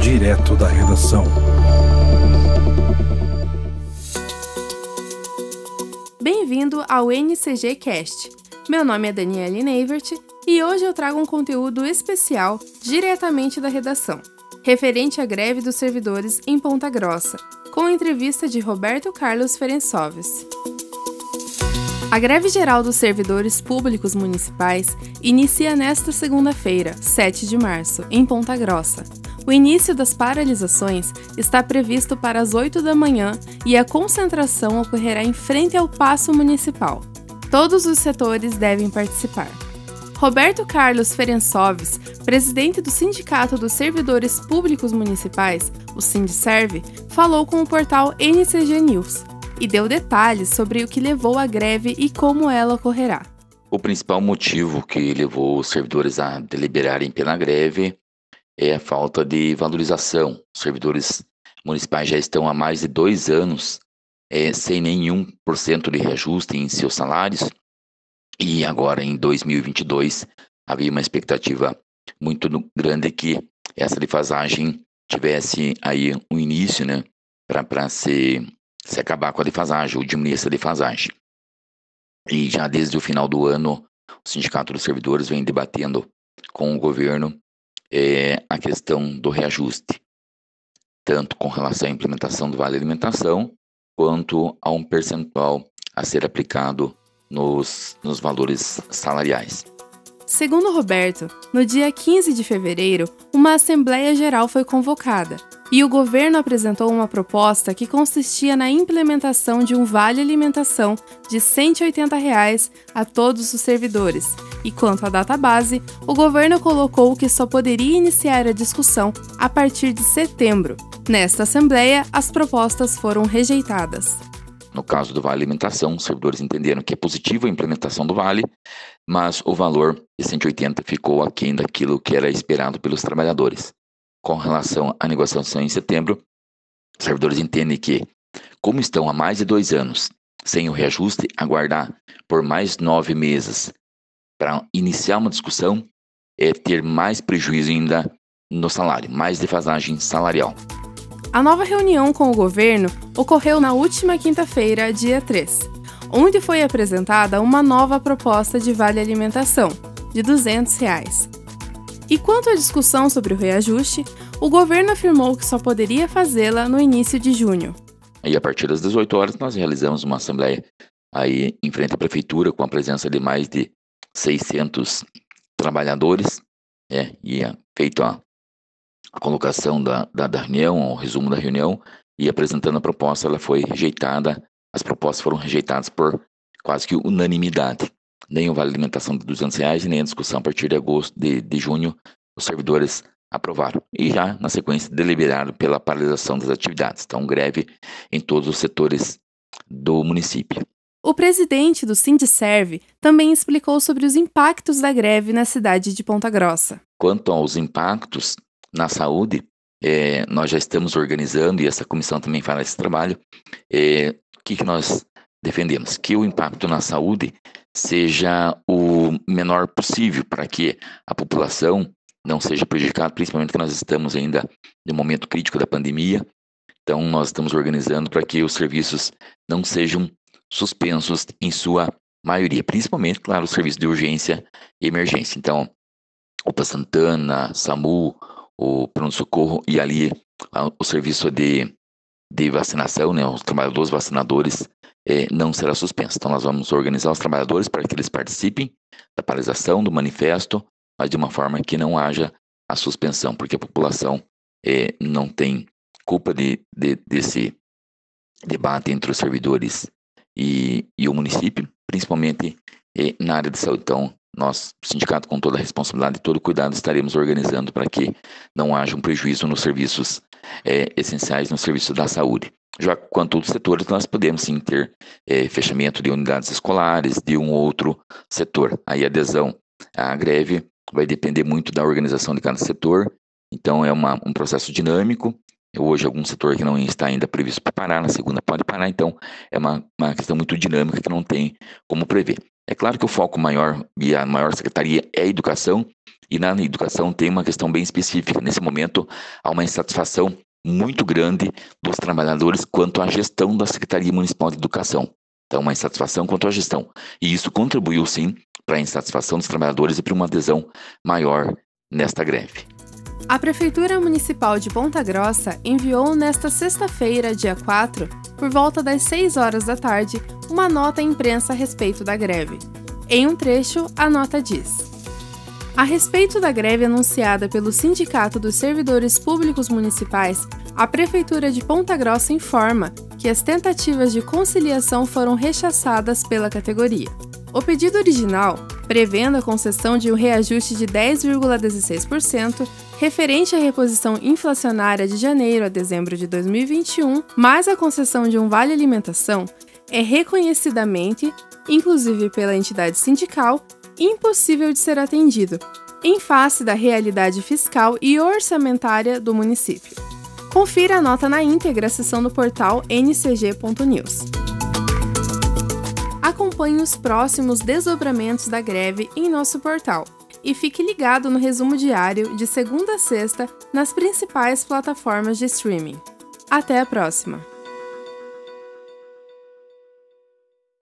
Direto da redação. Bem-vindo ao NCG Cast. Meu nome é Daniele Neivert e hoje eu trago um conteúdo especial diretamente da redação, referente à greve dos servidores em Ponta Grossa, com entrevista de Roberto Carlos Ferencoves. A greve geral dos servidores públicos municipais inicia nesta segunda-feira, 7 de março, em Ponta Grossa. O início das paralisações está previsto para as 8 da manhã e a concentração ocorrerá em frente ao Paço Municipal. Todos os setores devem participar. Roberto Carlos Ferencoves, presidente do Sindicato dos Servidores Públicos Municipais, o Sindserve, falou com o portal NCG News e deu detalhes sobre o que levou à greve e como ela ocorrerá. O principal motivo que levou os servidores a deliberarem pela greve é a falta de valorização. Os servidores municipais já estão há mais de dois anos é, sem nenhum por cento de reajuste em seus salários e agora em 2022 havia uma expectativa muito grande que essa defasagem tivesse aí um início, né, para ser se acabar com a defasagem ou diminuir essa defasagem. E já desde o final do ano, o Sindicato dos Servidores vem debatendo com o governo é, a questão do reajuste, tanto com relação à implementação do Vale Alimentação, quanto a um percentual a ser aplicado nos, nos valores salariais. Segundo Roberto, no dia 15 de fevereiro, uma Assembleia Geral foi convocada e o governo apresentou uma proposta que consistia na implementação de um vale alimentação de 180 reais a todos os servidores. E quanto à data base, o governo colocou que só poderia iniciar a discussão a partir de setembro. Nesta Assembleia, as propostas foram rejeitadas. No caso do Vale Alimentação, os servidores entenderam que é positiva a implementação do Vale, mas o valor de 180 ficou aquém daquilo que era esperado pelos trabalhadores com relação à negociação em setembro, os servidores entendem que, como estão há mais de dois anos sem o reajuste, aguardar por mais nove meses para iniciar uma discussão é ter mais prejuízo ainda no salário, mais defasagem salarial. A nova reunião com o governo ocorreu na última quinta-feira, dia 3, onde foi apresentada uma nova proposta de vale alimentação, de 200 reais. E quanto à discussão sobre o reajuste, o governo afirmou que só poderia fazê-la no início de junho. E a partir das 18 horas nós realizamos uma assembleia aí em frente à prefeitura com a presença de mais de 600 trabalhadores, é, e feito a, a colocação da, da, da reunião, o resumo da reunião, e apresentando a proposta, ela foi rejeitada, as propostas foram rejeitadas por quase que unanimidade nem o Vale Alimentação de 200 reais, nem a discussão a partir de agosto, de, de junho, os servidores aprovaram. E já, na sequência, deliberaram pela paralisação das atividades. Então, greve em todos os setores do município. O presidente do Sindserve também explicou sobre os impactos da greve na cidade de Ponta Grossa. Quanto aos impactos na saúde, é, nós já estamos organizando, e essa comissão também faz esse trabalho, é, o que, que nós defendemos? Que o impacto na saúde seja o menor possível para que a população não seja prejudicada, principalmente que nós estamos ainda no momento crítico da pandemia. Então, nós estamos organizando para que os serviços não sejam suspensos em sua maioria, principalmente, claro, os serviços de urgência e emergência. Então, OPA Santana, SAMU, o pronto-socorro e ali o serviço de, de vacinação, né, os trabalhadores vacinadores é, não será suspensa. Então, nós vamos organizar os trabalhadores para que eles participem da paralisação, do manifesto, mas de uma forma que não haja a suspensão, porque a população é, não tem culpa de, de, desse debate entre os servidores e, e o município, principalmente é, na área de saúde. Então, nós, sindicato, com toda a responsabilidade e todo o cuidado, estaremos organizando para que não haja um prejuízo nos serviços é, essenciais, no serviço da saúde. Já quanto outros setores, nós podemos sim ter é, fechamento de unidades escolares, de um outro setor. Aí a adesão à greve vai depender muito da organização de cada setor, então é uma, um processo dinâmico Hoje, algum setor que não está ainda previsto para parar, na segunda pode parar, então é uma, uma questão muito dinâmica que não tem como prever. É claro que o foco maior e a maior secretaria é a educação, e na educação tem uma questão bem específica. Nesse momento, há uma insatisfação muito grande dos trabalhadores quanto à gestão da Secretaria Municipal de Educação. Então, uma insatisfação quanto à gestão. E isso contribuiu, sim, para a insatisfação dos trabalhadores e para uma adesão maior nesta greve. A Prefeitura Municipal de Ponta Grossa enviou nesta sexta-feira, dia 4, por volta das 6 horas da tarde, uma nota à imprensa a respeito da greve. Em um trecho, a nota diz: A respeito da greve anunciada pelo Sindicato dos Servidores Públicos Municipais, a Prefeitura de Ponta Grossa informa que as tentativas de conciliação foram rechaçadas pela categoria. O pedido original, prevendo a concessão de um reajuste de 10,16%, referente à reposição inflacionária de janeiro a dezembro de 2021, mais a concessão de um vale alimentação, é reconhecidamente, inclusive pela entidade sindical, impossível de ser atendido, em face da realidade fiscal e orçamentária do município. Confira a nota na íntegra seção do portal ncg.news. Acompanhe os próximos desdobramentos da greve em nosso portal e fique ligado no resumo diário de segunda a sexta nas principais plataformas de streaming. Até a próxima!